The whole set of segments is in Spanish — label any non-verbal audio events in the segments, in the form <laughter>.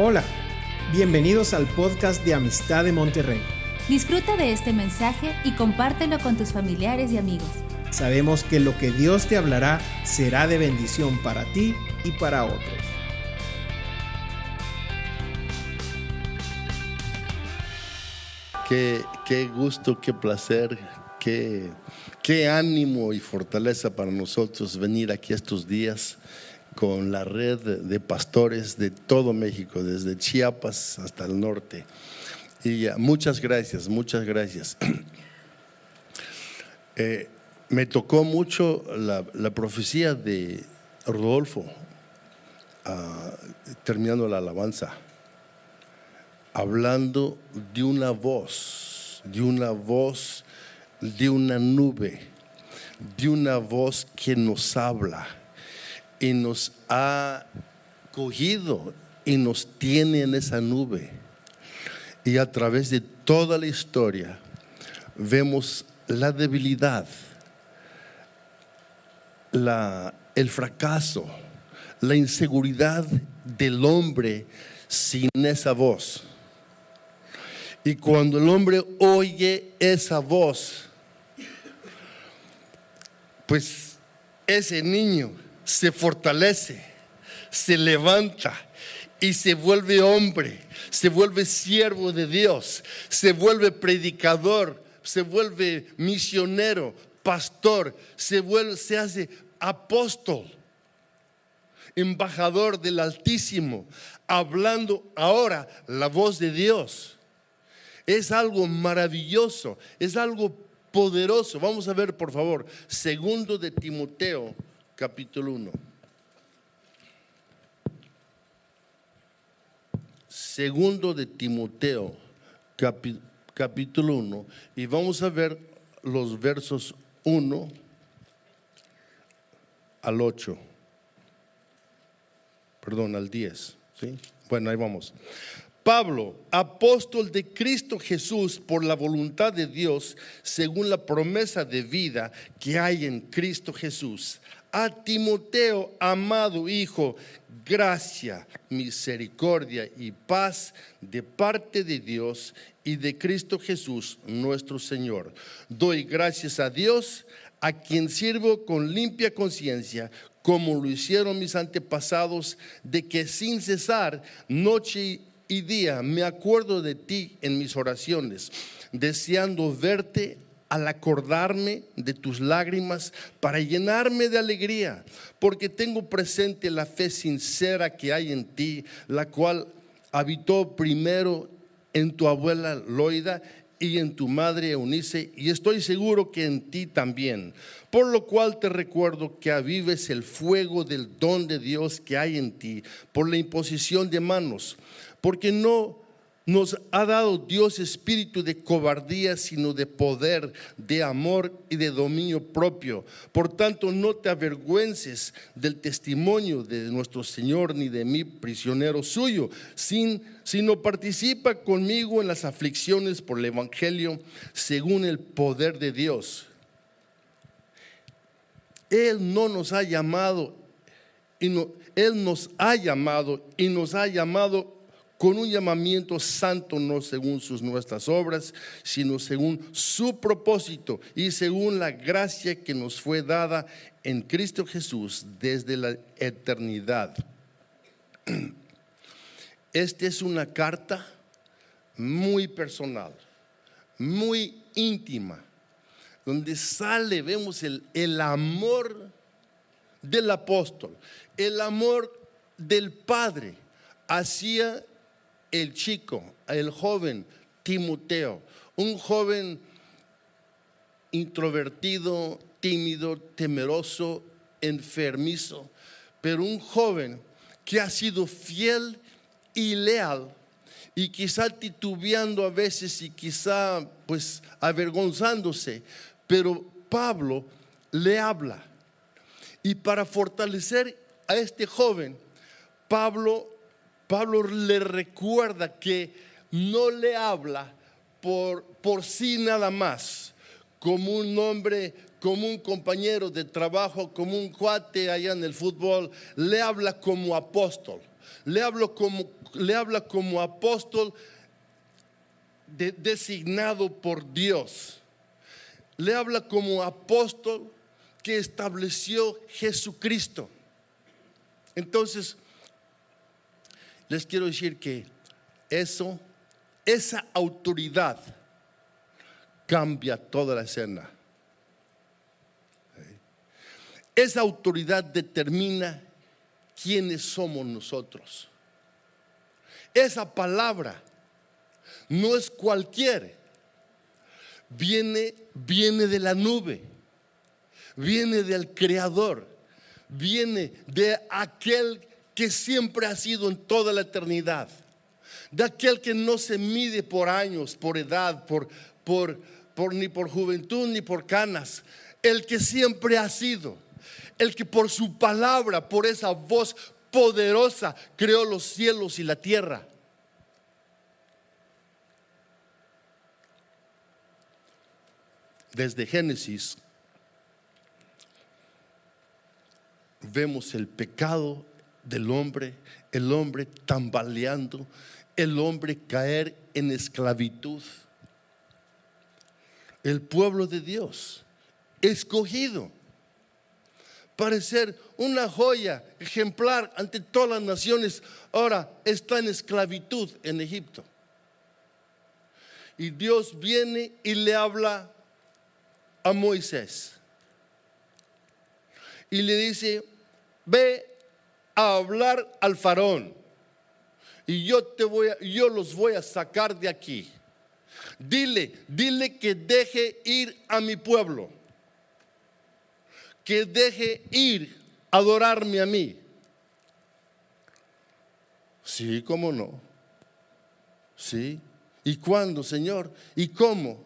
Hola, bienvenidos al podcast de Amistad de Monterrey. Disfruta de este mensaje y compártelo con tus familiares y amigos. Sabemos que lo que Dios te hablará será de bendición para ti y para otros. Qué, qué gusto, qué placer, qué, qué ánimo y fortaleza para nosotros venir aquí estos días con la red de pastores de todo México, desde Chiapas hasta el norte. Y muchas gracias, muchas gracias. <clears throat> Eh, me tocó mucho la, la profecía de Rodolfo, ah, terminando la alabanza, hablando de una voz, de una voz, de una nube, de una voz que nos habla y nos ha cogido y nos tiene en esa nube. Y a través de toda la historia vemos la debilidad, la, el fracaso, la inseguridad del hombre sin esa voz. Y cuando el hombre oye esa voz, pues ese niño se fortalece, se levanta y se vuelve hombre, se vuelve siervo de Dios, se vuelve predicador, se vuelve misionero, pastor, se vuelve, se hace apóstol, embajador del Altísimo, hablando ahora la voz de Dios. Es algo maravilloso, es algo poderoso. Vamos a ver, por favor, segundo de Timoteo, capítulo 1. Segundo de Timoteo, capítulo 1, y vamos a ver los versos 1 al 8. Perdón, al 10. ¿sí? Bueno, ahí vamos. Pablo, apóstol de Cristo Jesús por la voluntad de Dios, según la promesa de vida que hay en Cristo Jesús. A Timoteo, amado hijo, gracia, misericordia y paz de parte de Dios y de Cristo Jesús, nuestro Señor. Doy gracias a Dios, a quien sirvo con limpia conciencia, como lo hicieron mis antepasados, de que sin cesar, noche y día, me acuerdo de ti en mis oraciones, deseando verte al acordarme de tus lágrimas para llenarme de alegría, porque tengo presente la fe sincera que hay en ti, la cual habitó primero en tu abuela Loida y en tu madre Eunice, y estoy seguro que en ti también. Por lo cual te recuerdo que avives el fuego del don de Dios que hay en ti por la imposición de manos, porque no nos ha dado Dios espíritu de cobardía, sino de poder, de amor y de dominio propio. Por tanto, no te avergüences del testimonio de nuestro Señor ni de mí, prisionero suyo, sin, sino participa conmigo en las aflicciones por el Evangelio según el poder de Dios. Él no nos ha llamado, y no- Él nos ha llamado y nos ha llamado con un llamamiento santo, no según sus nuestras obras, sino según su propósito y según la gracia que nos fue dada en Cristo Jesús desde la eternidad. <clears throat> Esta es una carta muy personal, muy íntima, donde sale, vemos el, el amor del apóstol, el amor del Padre hacia el chico, el joven Timoteo, un joven introvertido, tímido, temeroso, enfermizo, pero un joven que ha sido fiel y leal y quizá titubeando a veces y quizá pues avergonzándose, pero Pablo le habla. Y para fortalecer a este joven, Pablo, Pablo le recuerda que no le habla por, por sí nada más, como un hombre como un compañero de trabajo, como un cuate allá en el fútbol, le habla como apóstol. Le, hablo como, le habla como apóstol designado por Dios. Le habla como apóstol que estableció Jesucristo. Entonces, les quiero decir que eso, esa autoridad cambia toda la escena. Esa autoridad determina quiénes somos nosotros. Esa palabra no es cualquier. Viene, viene de la nube, viene del Creador, viene de aquel que siempre ha sido en toda la eternidad, de aquel que no se mide por años, por edad, por, por, por ni por juventud ni por canas, el que siempre ha sido, el que por su palabra, por esa voz poderosa, creó los cielos y la tierra. desde Génesis, vemos el pecado del hombre, el hombre tambaleando, el hombre caer en esclavitud. El pueblo de Dios, escogido para ser una joya ejemplar ante todas las naciones, ahora está en esclavitud en Egipto. Y Dios viene y le habla a Moisés y le dice, ve a hablar al faraón y yo te voy a, yo los voy a sacar de aquí. Dile, dile que deje ir a mi pueblo. Que deje ir a adorarme a mí. Sí, cómo no. Sí. ¿Y cuándo, Señor? ¿Y cómo?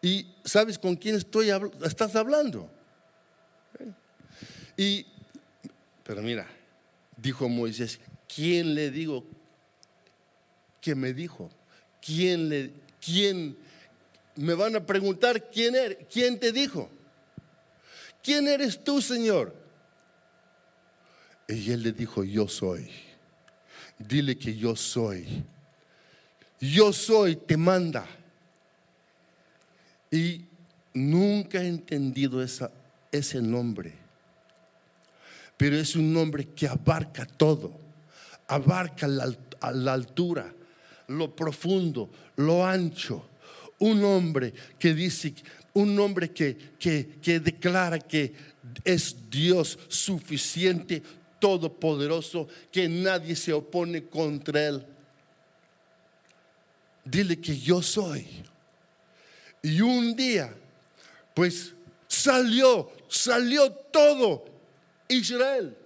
¿Y sabes con quién estoy estás hablando? Y, pero mira, dijo Moisés, ¿quién le digo que me dijo? ¿Quién le, quién? Me van a preguntar quién eres, quién te dijo. ¿Quién eres tú, Señor? Y él le dijo, yo soy. Dile que yo soy. Yo soy, te manda. Y nunca he entendido esa, ese nombre. Pero es un nombre que abarca todo. Abarca la, la altura, lo profundo, lo ancho. Un hombre que dice, un hombre que, que, que declara que es Dios suficiente, todopoderoso, que nadie se opone contra él. Dile que yo soy. Y un día, pues salió, salió todo Israel.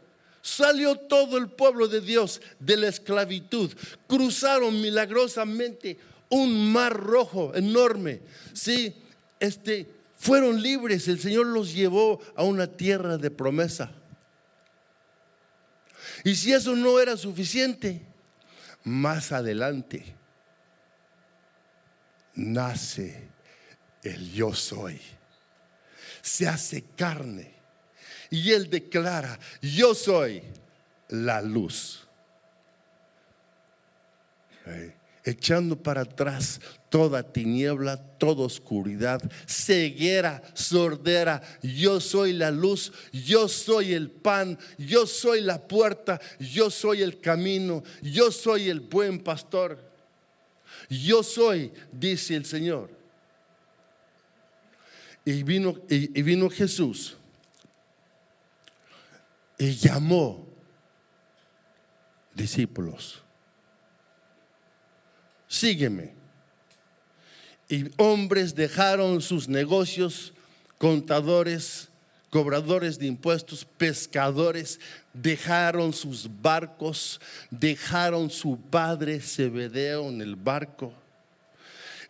Salió todo el pueblo de Dios de la esclavitud. Cruzaron milagrosamente un mar rojo enorme. Sí, este, fueron libres. El Señor los llevó a una tierra de promesa. Y si eso no era suficiente, más adelante nace el yo soy. Se hace carne y él declara, yo soy la luz. echando para atrás toda tiniebla, toda oscuridad, ceguera, sordera. Yo soy la luz, yo soy el pan, yo soy la puerta, yo soy el camino, yo soy el buen pastor. Yo soy, dice el Señor. Y vino, y, vino Jesús y llamó discípulos. Sígueme. Y hombres dejaron sus negocios, contadores, cobradores de impuestos, pescadores, dejaron sus barcos, dejaron su padre Zebedeo en el barco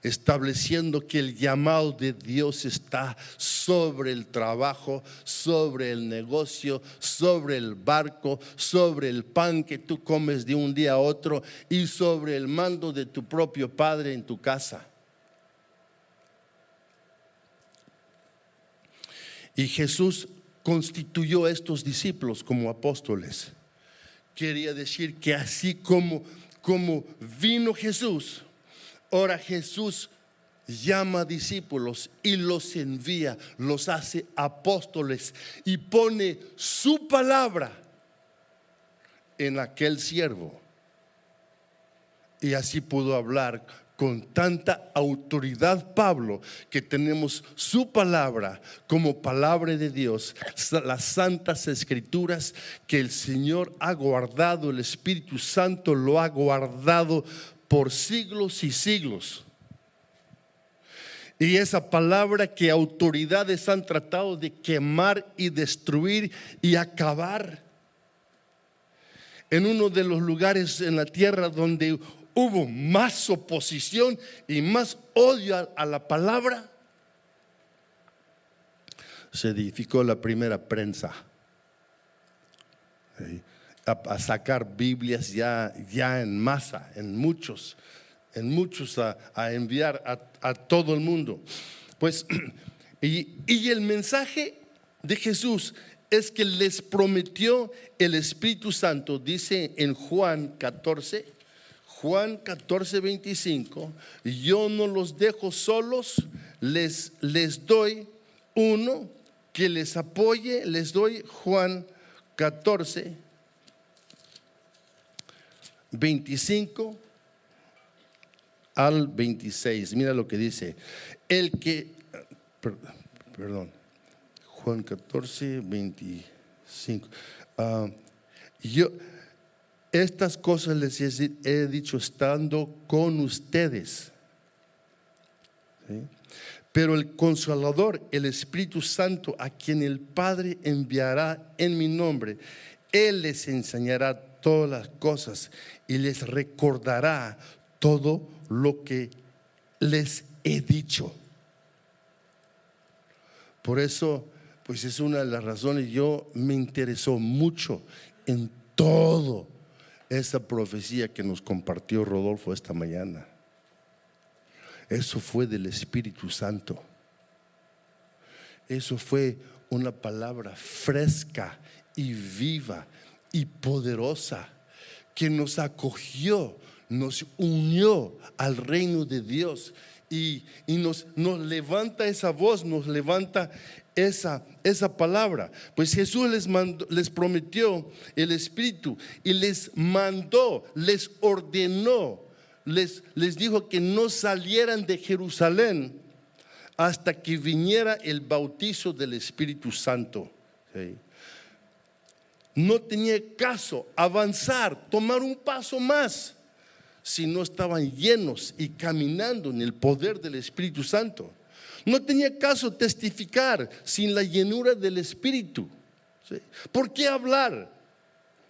estableciendo que el llamado de Dios está sobre el trabajo, sobre el negocio, sobre el barco, sobre el pan que tú comes de un día a otro y sobre el mando de tu propio Padre en tu casa. Y Jesús constituyó a estos discípulos como apóstoles. Quería decir que así como, como vino Jesús, ahora Jesús llama discípulos y los envía, los hace apóstoles y pone su palabra en aquel siervo. Y así pudo hablar con tanta autoridad Pablo que tenemos su palabra como palabra de Dios, las santas escrituras que el Señor ha guardado, el Espíritu Santo lo ha guardado por siglos y siglos. Y esa palabra que autoridades han tratado de quemar y destruir y acabar. En uno de los lugares en la tierra donde hubo más oposición y más odio a, la palabra, se edificó la primera prensa. A, sacar Biblias ya, ya en masa, en muchos, en muchos a, enviar a, todo el mundo. Pues, <clears throat> y, y el mensaje de Jesús es que les prometió el Espíritu Santo, dice en Juan 14, Juan 14, 25, yo no los dejo solos, les, les doy uno que les apoye, les doy Juan 14, 25 al 26. Mira lo que dice. El que, perdón, Juan 14, 25. Ah, yo, estas cosas les he dicho estando con ustedes. Pero el consolador, el Espíritu Santo, a quien el Padre enviará en mi nombre, Él les enseñará todas las cosas y les recordará todo lo que les he dicho. Por eso, pues es una de las razones, yo me interesó mucho en todo esa profecía que nos compartió Rodolfo esta mañana. Eso fue del Espíritu Santo. Eso fue una palabra fresca y viva y poderosa que nos acogió, nos unió al reino de Dios y, nos, nos levanta esa voz, nos levanta esa, esa palabra. Pues Jesús les, les prometió el Espíritu y les mandó, les ordenó, les, les dijo que no salieran de Jerusalén hasta que viniera el bautizo del Espíritu Santo. No tenía caso avanzar, tomar un paso más, si no estaban llenos y caminando en el poder del Espíritu Santo. No tenía caso testificar sin la llenura del Espíritu. ¿Por qué hablar?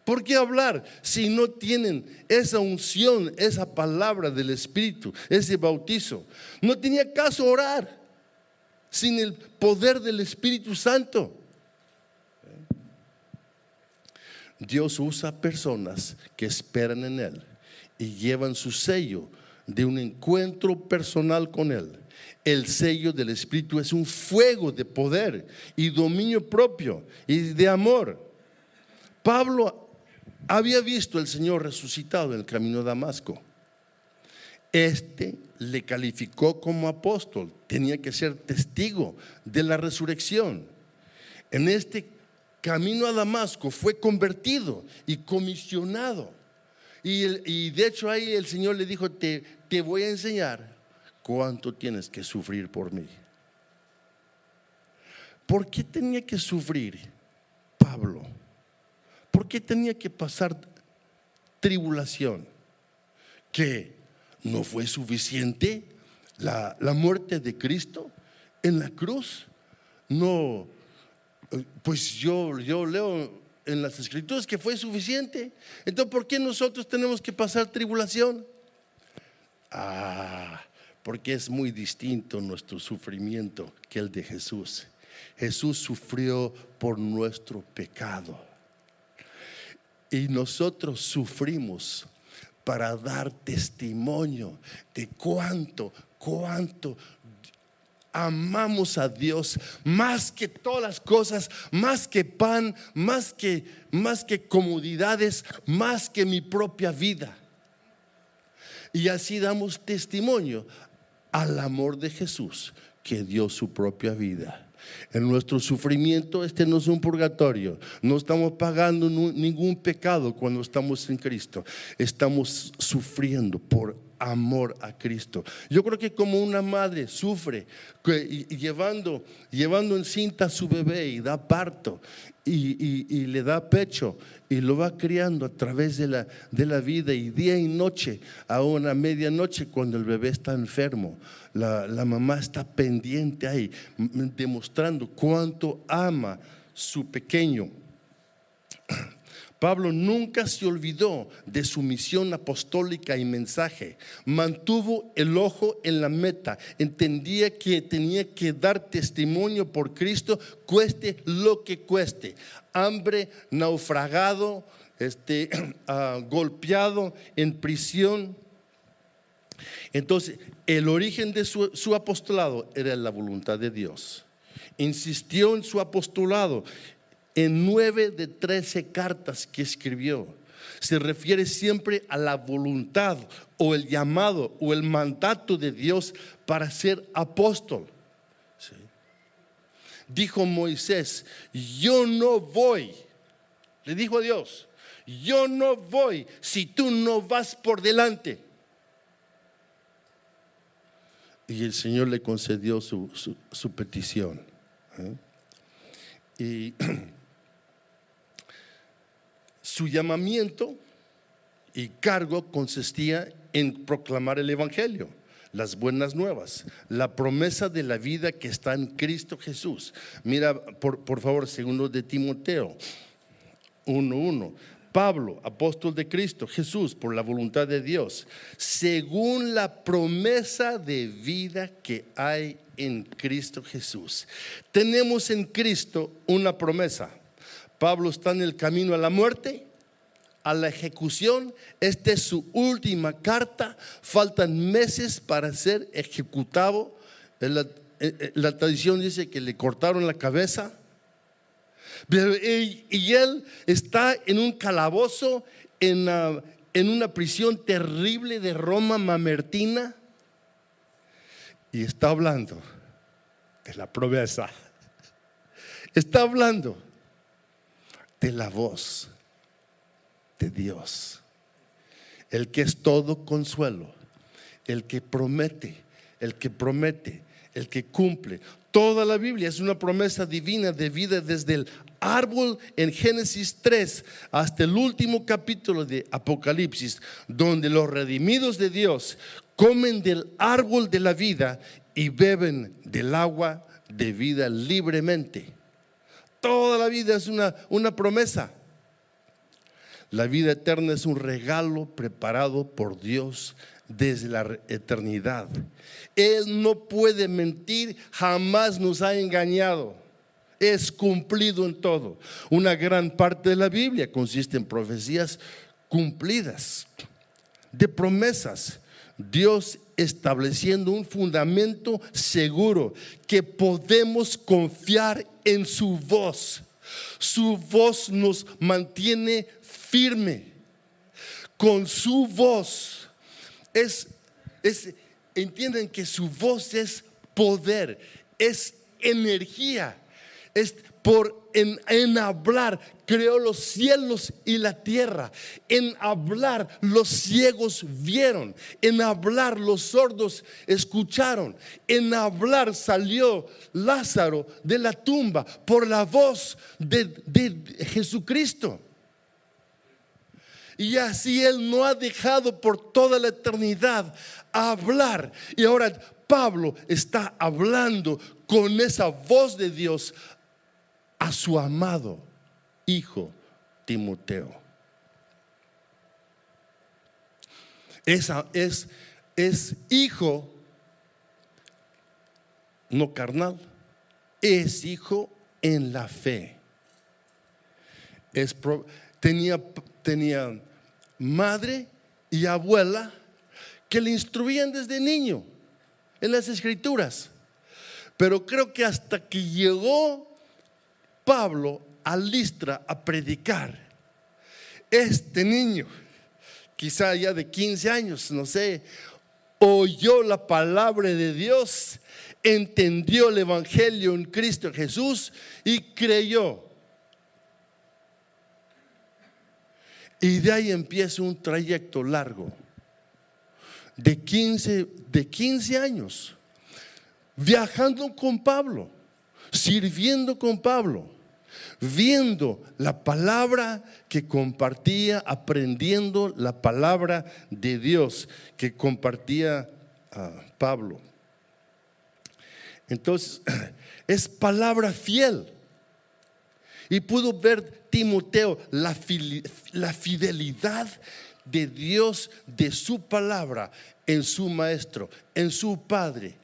¿Por qué hablar si no tienen esa unción, esa palabra del Espíritu, ese bautizo? No tenía caso orar sin el poder del Espíritu Santo. Dios usa personas que esperan en Él y llevan su sello de un encuentro personal con Él el sello del Espíritu es un fuego de poder y dominio propio y de amor. Pablo había visto al Señor resucitado en el camino de Damasco. Este le calificó como apóstol, tenía que ser testigo de la resurrección. En este camino a Damasco fue convertido y comisionado. Y, de hecho ahí el Señor le dijo, te, te voy a enseñar ¿cuánto tienes que sufrir por mí? ¿Por qué tenía que sufrir Pablo? ¿Por qué tenía que pasar tribulación? ¿Que no fue suficiente la, muerte de Cristo en la cruz? No, pues yo, yo leo en las escrituras que fue suficiente. Entonces, ¿por qué nosotros tenemos que pasar tribulación? Ah, porque es muy distinto nuestro sufrimiento que el de Jesús. Jesús sufrió por nuestro pecado. Y nosotros sufrimos para dar testimonio de cuánto, cuánto amamos a Dios más que todas las cosas, más que pan, más que más que comodidades, más que mi propia vida. Y así damos testimonio al amor de Jesús que dio su propia vida. En nuestro sufrimiento este no es un purgatorio. No estamos pagando ningún pecado cuando estamos en Cristo. Estamos sufriendo por amor a Cristo. Yo creo que como una madre sufre llevando, llevando en cinta a su bebé y da parto y, le da pecho y lo va criando a través de la, de la vida y día y noche, a una medianoche cuando el bebé está enfermo, la, la mamá está pendiente ahí, demostrando cuánto ama su pequeño. Pablo nunca se olvidó de su misión apostólica y mensaje. Mantuvo el ojo en la meta. Entendía que tenía que dar testimonio por Cristo, cueste lo que cueste. Hambre, naufragado, este, <clears throat> ah, golpeado en prisión. Entonces, el origen de su apostolado era la voluntad de Dios insistió en su apostolado en nueve de trece cartas que escribió, se refiere siempre a la voluntad o el llamado o el mandato de Dios para ser apóstol. Dijo Moisés, yo no voy, le dijo a Dios, yo no voy si tú no vas por delante. Y el Señor le concedió su, petición. ¿eh? Y <clears throat> Su llamamiento y cargo consistía en proclamar el Evangelio, las buenas nuevas, la promesa de la vida que está en Cristo Jesús. Mira, por, favor, segundo de Timoteo 1.1. Pablo, apóstol de Cristo, Jesús, por la voluntad de Dios, según la promesa de vida que hay en Cristo Jesús. Tenemos en Cristo una promesa Pablo está en el camino a la muerte, a la ejecución. Esta es su última carta. Faltan meses para ser ejecutado. La, la tradición dice que le cortaron la cabeza. Y él está en un calabozo, en, en una prisión terrible de Roma mamertina. Y está hablando de la promesa. Está hablando de la voz de Dios, el que es todo consuelo, el que promete, el que promete, el que cumple. Toda la Biblia es una promesa divina de vida desde el árbol en Génesis 3 hasta el último capítulo de Apocalipsis, donde los redimidos de Dios comen del árbol de la vida y beben del agua de vida libremente. Toda la vida es una, una promesa. La vida eterna es un regalo preparado por Dios desde la eternidad. Él no puede mentir, jamás nos ha engañado. Es cumplido en todo. Una gran parte de la Biblia consiste en profecías cumplidas, de promesas. Dios estableciendo un fundamento seguro que podemos confiar en su voz. Su voz nos mantiene firme. Con su voz es, es entienden que su voz es poder, es energía, es por en, en, hablar creó los cielos y la tierra. En hablar los ciegos vieron. En hablar los sordos escucharon. En hablar salió Lázaro de la tumba por la voz de, de Jesucristo. Y así Él no ha dejado por toda la eternidad hablar. Y ahora Pablo está hablando con esa voz de Dios a su amado hijo Timoteo. Esa es, es hijo no carnal, es hijo en la fe. Es, tenía, tenía madre y abuela que le instruían desde niño en las escrituras. Pero creo que hasta que llegó Pablo a Listra a predicar, este niño, quizá ya de 15 años, no sé, oyó la palabra de Dios, entendió el Evangelio en Cristo Jesús y creyó. Y de ahí empieza un trayecto largo de 15, de 15 años, viajando con Pablo, sirviendo con Pablo, viendo la palabra que compartía, aprendiendo la palabra de Dios que compartía Pablo. Entonces, <clears throat> es palabra fiel. Y pudo ver Timoteo la, fidelidad de Dios, de su palabra, en su maestro, en su padre,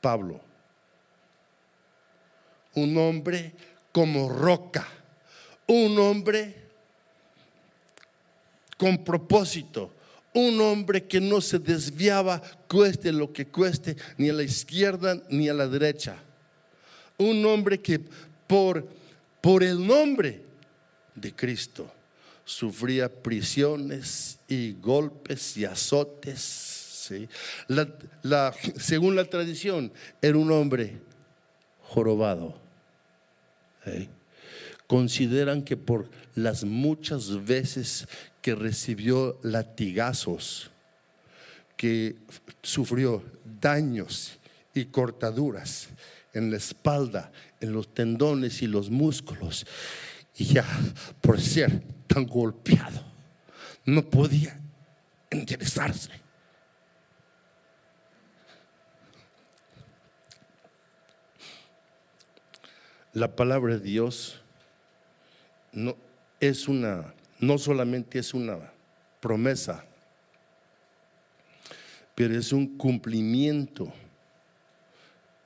Pablo. Un hombre como roca, un hombre con propósito, un hombre que no se desviaba, cueste lo que cueste, ni a la izquierda ni a la derecha. Un hombre que por por el nombre de Cristo sufría prisiones y golpes y azotes. según la tradición, era un hombre jorobado. Consideran que por las muchas veces que recibió latigazos, que sufrió daños y cortaduras en la espalda, en los tendones y los músculos. Y ya por ser tan golpeado, no podía enderezarse. La palabra de Dios no es una, no solamente es una promesa, pero es un cumplimiento.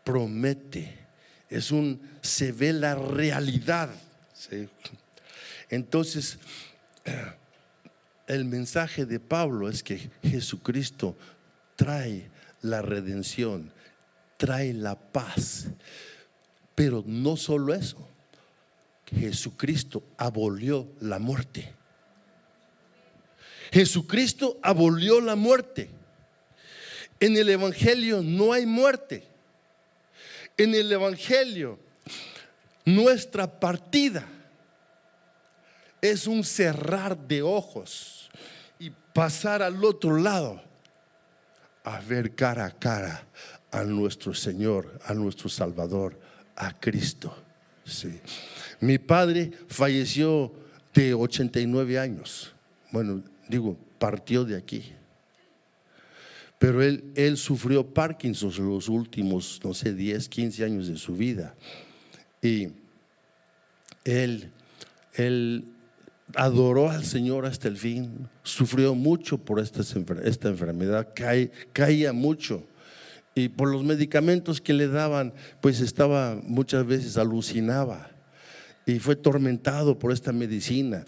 Promete es un, se ve la realidad. Entonces, el mensaje de Pablo es que Jesucristo trae la redención, trae la paz. Pero no solo eso, Jesucristo abolió la muerte. Jesucristo abolió la muerte. En el Evangelio no hay muerte en el Evangelio, nuestra partida es un cerrar de ojos y pasar al otro lado a ver cara a cara a nuestro Señor, a nuestro Salvador, a Cristo. Sí. Mi padre falleció de 89 años. Bueno, digo, partió de aquí. Pero él, él sufrió Parkinson los últimos, no sé, 10, 15 años de su vida. Y él, él adoró al Señor hasta el fin, sufrió mucho por esta, esta enfermedad, caía mucho. Y por los medicamentos que le daban, pues estaba muchas veces alucinaba. Y fue tormentado por esta medicina.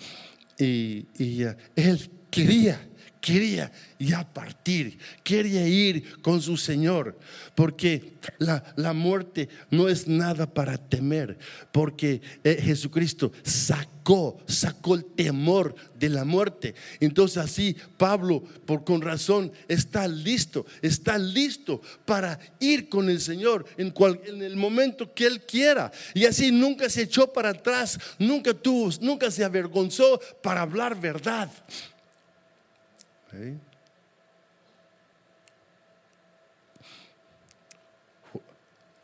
Y, y él quería quería ya partir, quería ir con su Señor, porque la, la muerte no es nada para temer, porque eh, Jesucristo sacó, sacó el temor de la muerte. Entonces así Pablo, por con razón, está listo, está listo para ir con el Señor en, cual, en el momento que Él quiera. Y así nunca se echó para atrás, nunca tuvo, nunca se avergonzó para hablar verdad.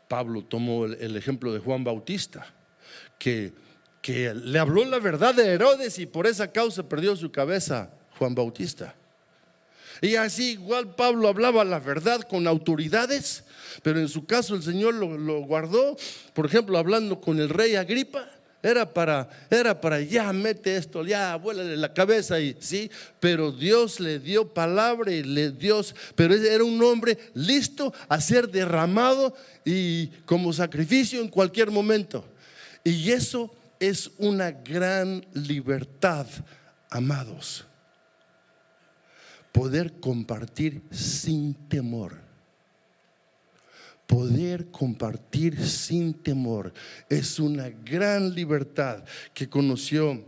Pablo tomó el, ejemplo de Juan Bautista, que, que le habló la verdad de Herodes y por esa causa perdió su cabeza Juan Bautista. Y así igual Pablo hablaba la verdad con autoridades, pero en su caso el Señor lo, lo guardó, por ejemplo, hablando con el rey Agripa. Era para, era para, ya mete esto, ya vuélale la cabeza y sí, pero Dios le dio palabra y le dio, pero era un hombre listo a ser derramado y como sacrificio en cualquier momento. Y eso es una gran libertad, amados. Poder compartir sin temor. Poder compartir sin temor. Es una gran libertad que conoció,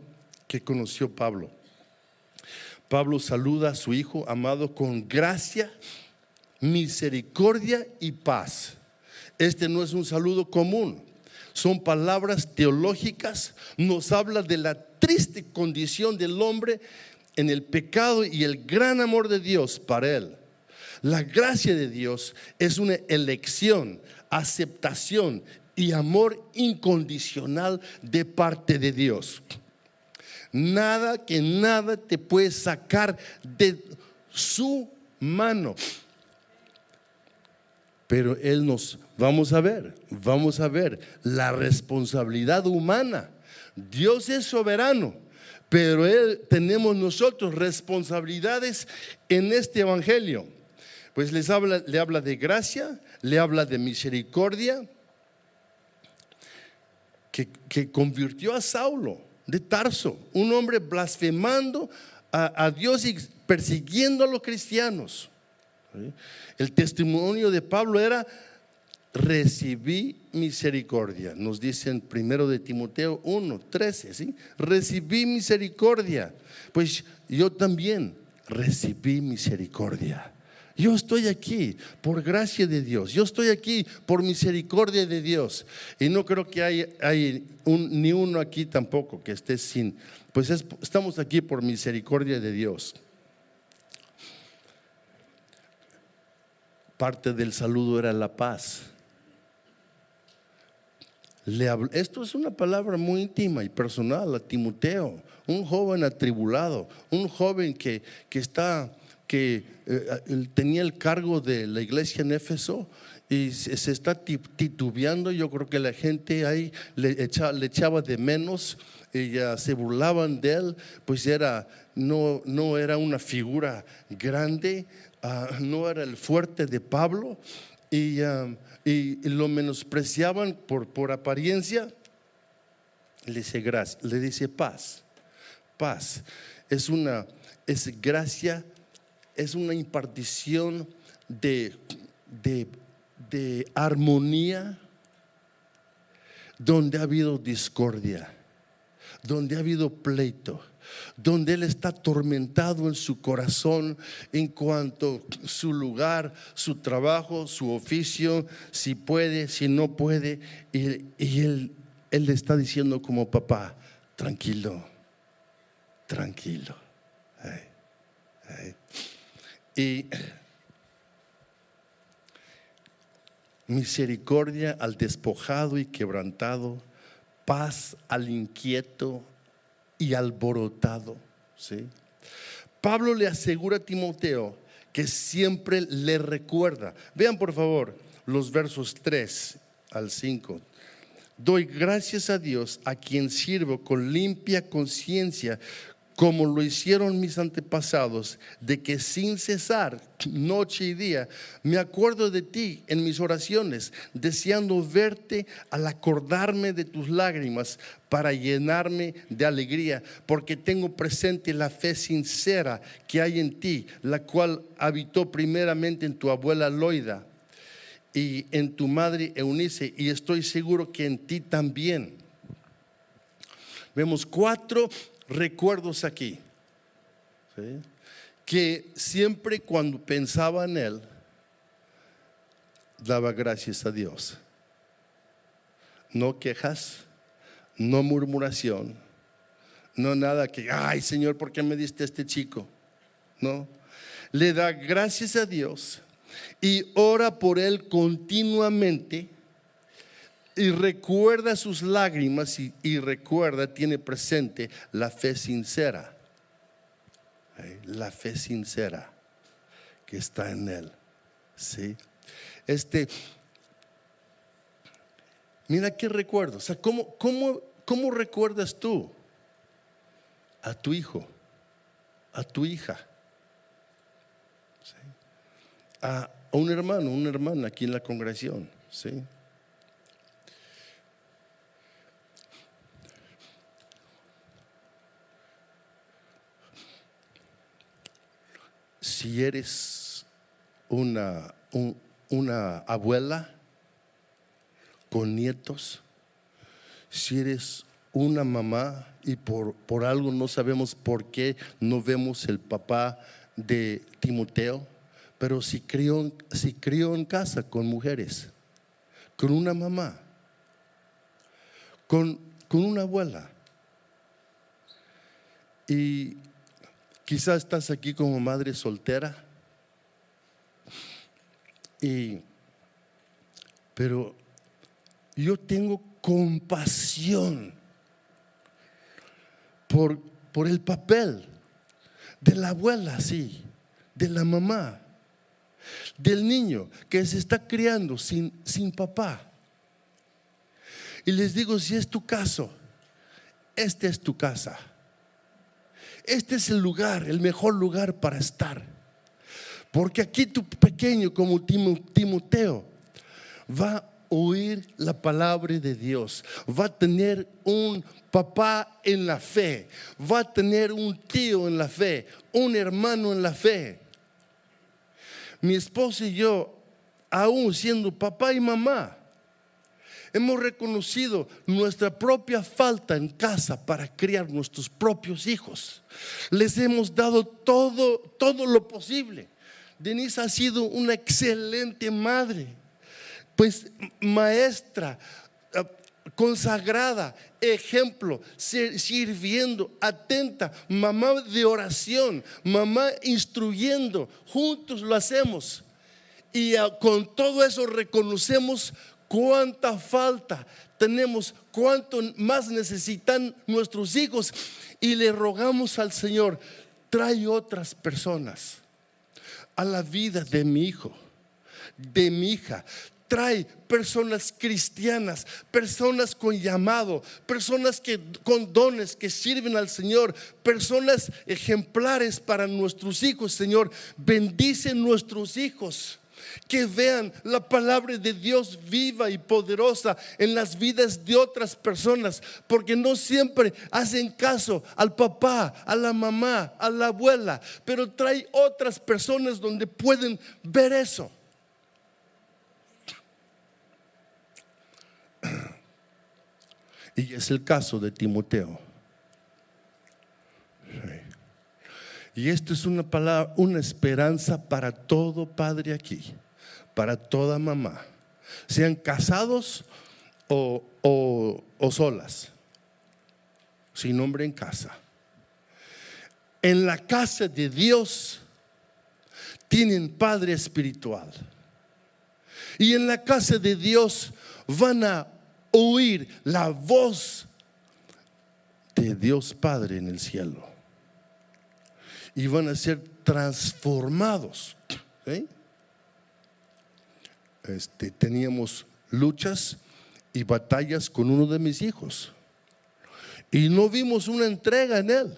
que conoció Pablo. Pablo saluda a su hijo amado con gracia, misericordia y paz. Este no es un saludo común, son palabras teológicas, nos habla de la triste condición del hombre en el pecado y el gran amor de Dios para él. La gracia de Dios es una elección, aceptación y amor incondicional de parte de Dios. Nada que nada te puede sacar de su mano. Pero Él nos, vamos a ver, vamos a ver la responsabilidad humana. Dios es soberano, pero Él tenemos nosotros responsabilidades en este Evangelio. Pues les habla, le habla de gracia, le habla de misericordia, que, que convirtió a Saulo de Tarso, un hombre blasfemando a, Dios y persiguiendo a los cristianos. El testimonio de Pablo era, recibí misericordia. Nos dice en primero de Timoteo 1, 13, ¿sí? Recibí misericordia. Pues yo también recibí misericordia. Yo estoy aquí por gracia de Dios. Yo estoy aquí por misericordia de Dios. Y no creo que hay, ni uno aquí tampoco que esté sin. Pues estamos aquí por misericordia de Dios. Parte del saludo era la paz. esto es una palabra muy íntima y personal a Timoteo, un joven atribulado, un joven que está que eh, tenía el cargo de la iglesia en Éfeso y se, está titubeando. Yo creo que la gente ahí le, le echaba de menos ya se burlaban de él, pues era, no, no era una figura grande, ah, no era el fuerte de Pablo y, ah, y, lo menospreciaban por, por apariencia. Le dice gracia, le dice paz, paz. Es una, es gracia es una impartición de, de, armonía donde ha habido discordia, donde ha habido pleito, donde Él está atormentado en su corazón en cuanto a su lugar, su trabajo, su oficio, si puede, si no puede. Y, Él, él le está diciendo como papá, tranquilo, tranquilo. Y misericordia al despojado y quebrantado, paz al inquieto y alborotado. ¿sí? Pablo le asegura a Timoteo que siempre le recuerda. Vean por favor los versos 3 al 5. Doy gracias a Dios a quien sirvo con limpia conciencia, como lo hicieron mis antepasados, de que sin cesar, noche y día, me acuerdo de ti en mis oraciones, deseando verte al acordarme de tus lágrimas para llenarme de alegría, porque tengo presente la fe sincera que hay en ti, la cual habitó primeramente en tu abuela Loida y en tu madre Eunice, y estoy seguro que en ti también. Vemos cuatro recuerdos aquí. Que siempre cuando pensaba en Él, daba gracias a Dios. No quejas, no murmuración, no nada que, ay Señor, ¿por qué me diste a este chico? No, le da gracias a Dios y ora por Él continuamente y recuerda sus lágrimas y, recuerda, tiene presente la fe sincera. La fe sincera que está en él. ¿Sí? Este, mira qué recuerdo. O sea, ¿cómo, cómo, cómo recuerdas tú a tu hijo, a tu hija? A, un hermano, una hermana aquí en la congregación. ¿sí? Si eres una, una abuela con nietos, si eres una mamá y por, por algo no sabemos por qué no vemos el papá de Timoteo, pero si crió, si crió en casa con mujeres, con una mamá, con, con una abuela. Y quizás estás aquí como madre soltera. Y, pero yo tengo compasión por, por el papel de la abuela, sí, de la mamá, del niño que se está criando sin, sin papá. Y les digo, si es tu caso, este es tu casa. Este es el lugar, el mejor lugar para estar. Porque aquí tu pequeño como Timoteo va a oír la palabra de Dios, va a tener un papá en la fe, va a tener un tío en la fe, un hermano en la fe. Mi esposa y yo, aún siendo papá y mamá, hemos reconocido nuestra propia falta en casa para criar nuestros propios hijos. Les hemos dado todo, todo lo posible. Denise ha sido una excelente madre, pues maestra, eh, consagrada, ejemplo, sirviendo, atenta, mamá de oración, mamá instruyendo, juntos lo hacemos. Y con todo eso reconocemos cuánta falta tenemos, cuánto más necesitan nuestros hijos. Y le rogamos al Señor, trae otras personas a la vida de mi hijo, de mi hija. Trae personas cristianas, personas con llamado, personas que con dones que sirven al Señor, personas ejemplares para nuestros hijos, Señor. Bendice nuestros hijos que vean la palabra de Dios viva y poderosa en las vidas de otras personas, porque no siempre hacen caso al papá, a la mamá, a la abuela, pero trae otras personas donde pueden ver eso. Y es el caso de Timoteo. Y esto es una palabra, una esperanza para todo padre aquí, para toda mamá, sean casados o, o solas, sin hombre en casa. En la casa de Dios tienen padre espiritual. Y en la casa de Dios van a oír la voz de Dios Padre en el cielo y van a ser transformados. Este, teníamos luchas y batallas con uno de mis hijos y no vimos una entrega en él.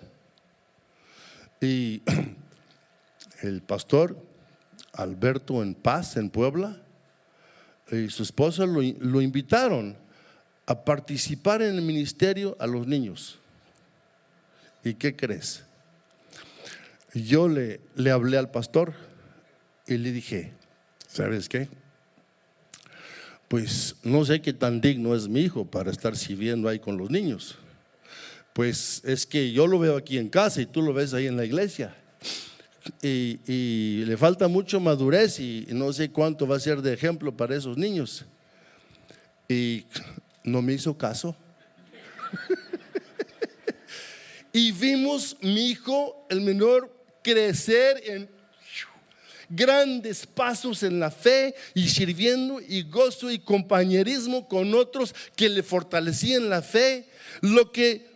Y <clears throat> el pastor Alberto en Paz, en Puebla, y su esposa lo, lo invitaron a participar en el ministerio a los niños. ¿Y qué crees? Yo le, le hablé al pastor y le dije, ¿sabes qué? Pues no sé qué tan digno es mi hijo para estar sirviendo ahí con los niños. Pues es que yo lo veo aquí en casa y tú lo ves ahí en la iglesia. Y, le falta mucho madurez y no sé cuánto va a ser de ejemplo para esos niños. Y no me hizo caso. <laughs> y vimos mi hijo, el menor, crecer en grandes pasos en la fe y sirviendo y gozo y compañerismo con otros que le fortalecían la fe. Lo que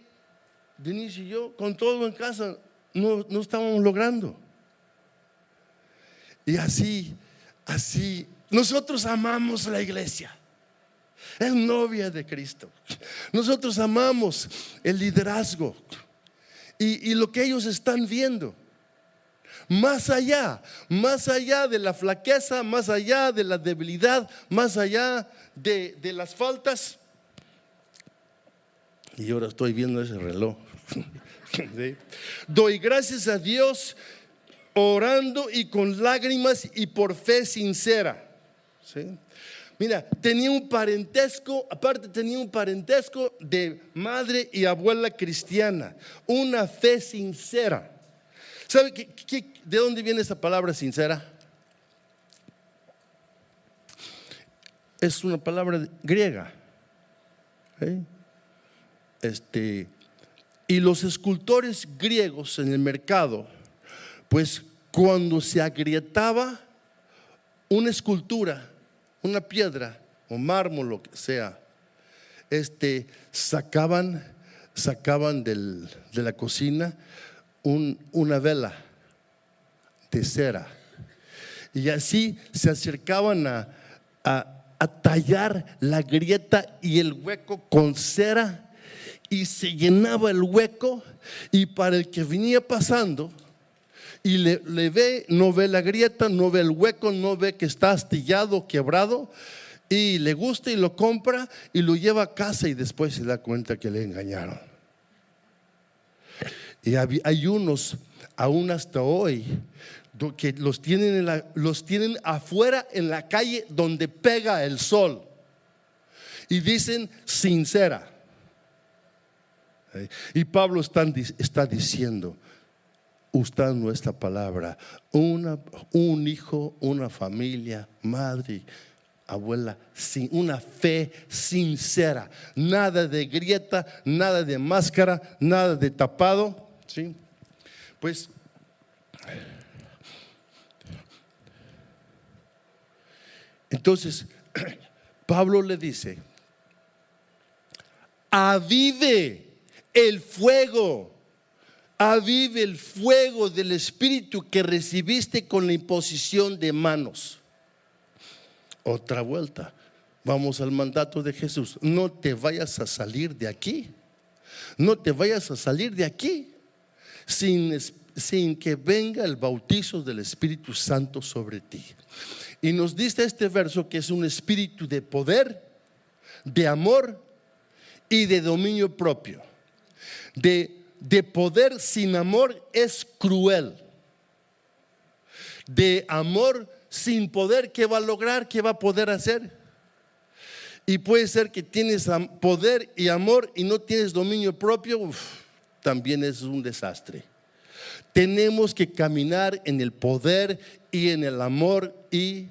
Denise y yo, con todo en casa, no, no estábamos logrando. Y así, así, nosotros amamos la iglesia. Es novia de Cristo. Nosotros amamos el liderazgo y, y lo que ellos están viendo más allá, más allá de la flaqueza, más allá de la debilidad, más allá de, las faltas. Y ahora estoy viendo ese reloj. <laughs> Doy gracias a Dios orando y con lágrimas y por fe sincera. Mira, tenía un parentesco, aparte tenía un parentesco de madre y abuela cristiana, una fe sincera. ¿Sabe de dónde viene esa palabra sincera? Es una palabra griega. ¿eh? Este, y los escultores griegos en el mercado, pues cuando se agrietaba una escultura, una piedra o mármol, lo que sea, este, sacaban, sacaban de la cocina una vela de cera. Y así se acercaban a, a tallar la grieta y el hueco con cera y se llenaba el hueco y para el que venía pasando y le, ve, no ve la grieta, no ve el hueco, no ve que está astillado, quebrado y le gusta y lo compra y lo lleva a casa y después se da cuenta que le engañaron. Y hay unos, aún hasta hoy, que los tienen, los tienen afuera en la calle donde pega el sol. Y dicen sincera. Y Pablo está, diciendo, usando esta palabra, una, un hijo, una familia, madre, abuela, sin una fe sincera, nada de grieta, nada de máscara, nada de tapado, ¿sí? Pues entonces <clears throat> Pablo le dice, avive el fuego, avive el fuego del Espíritu que recibiste con la imposición de manos. Otra vuelta. Vamos al mandato de Jesús. No te vayas a salir de aquí. No te vayas a salir de aquí sin, sin que venga el bautizo del Espíritu Santo sobre ti. Y nos dice este verso que es un espíritu de poder, de amor y de dominio propio de, poder sin amor es cruel. De amor sin poder, ¿qué va a lograr? ¿Qué va a poder hacer? Y puede ser que tienes poder y amor y no tienes dominio propio, también es un desastre. Tenemos que caminar en el poder y en el amor y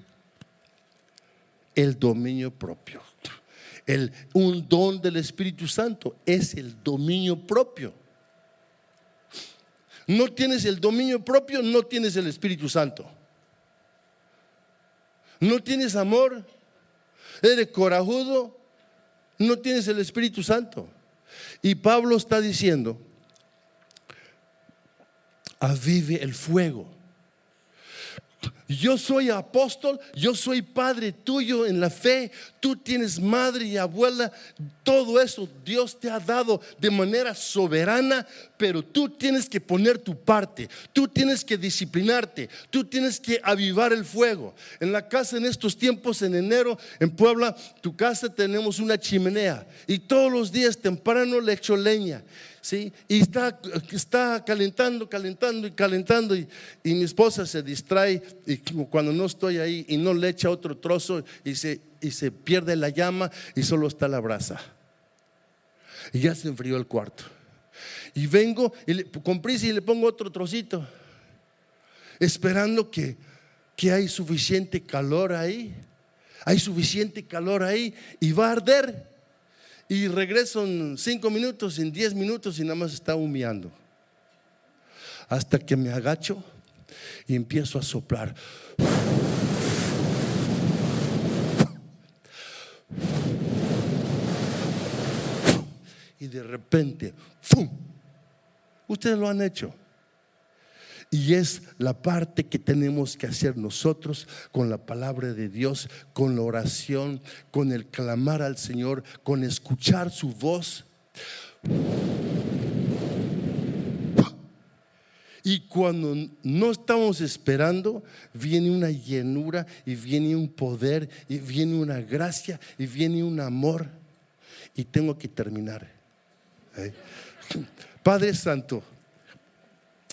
el dominio propio el, un don del Espíritu Santo, es el dominio propio. No tienes el dominio propio, no tienes el Espíritu Santo. No tienes amor, eres corajudo, no tienes el Espíritu Santo. Y Pablo está diciendo, avive el fuego. Yo soy apóstol, yo soy padre tuyo en la fe, tú tienes madre y abuela, todo eso Dios te ha dado de manera soberana, pero tú tienes que poner tu parte, tú tienes que disciplinarte, tú tienes que avivar el fuego. En la casa en estos tiempos, en enero, en Puebla, tu casa tenemos una chimenea y todos los días temprano le echo leña. ¿Sí? Y está, está calentando, calentando y calentando. Y, mi esposa se distrae y cuando no estoy ahí y no le echa otro trozo y se, y se pierde la llama y solo está la brasa. Y ya se enfrió el cuarto. Y vengo y con prisa y le pongo otro trocito, esperando que, que hay suficiente calor ahí. Hay suficiente calor ahí y va a arder y regreso en cinco minutos, en diez minutos y nada más está humeando. Hasta que me agacho y empiezo a soplar. Y de repente, ¡fum! Ustedes lo han hecho. Y es la parte que tenemos que hacer nosotros con la palabra de Dios, con la oración, con el clamar al Señor, con escuchar su voz. Y cuando no estamos esperando, viene una llenura y viene un poder y viene una gracia y viene un amor. Y tengo que terminar. Padre Santo,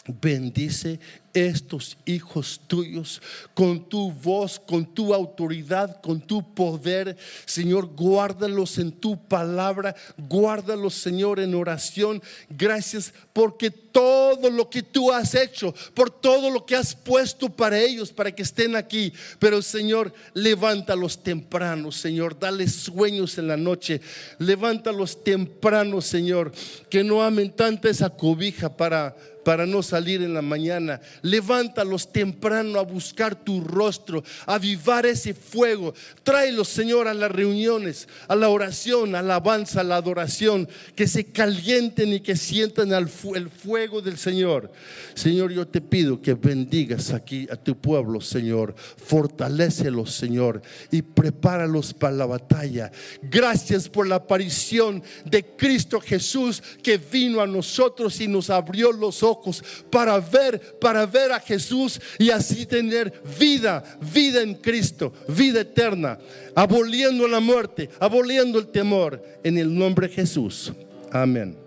Bendice estos hijos tuyos con tu voz, con tu autoridad, con tu poder. Señor, guárdalos en tu palabra, guárdalos, Señor, en oración. Gracias porque todo lo que tú has hecho, por todo lo que has puesto para ellos, para que estén aquí. Pero, Señor, levántalos temprano, Señor. Dale sueños en la noche. Levántalos temprano, Señor. Que no amen tanta esa cobija para para no salir en la mañana. Levántalos temprano a buscar tu rostro, a avivar ese fuego. Tráelos, Señor, a las reuniones, a la oración, alabanza, a la adoración, que se calienten y que sientan el fuego del Señor. Señor, yo te pido que bendigas aquí a tu pueblo, Señor. Fortalécelos, Señor, y prepáralos para la batalla. Gracias por la aparición de Cristo Jesús que vino a nosotros y nos abrió los ojos para ver, para ver a Jesús y así tener vida, vida en Cristo, vida eterna, aboliendo la muerte, aboliendo el temor en el nombre de Jesús. Amén.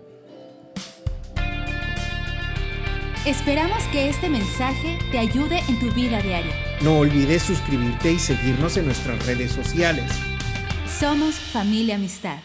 Esperamos que este mensaje te ayude en tu vida diaria. No olvides suscribirte y seguirnos en nuestras redes sociales. Somos familia amistad.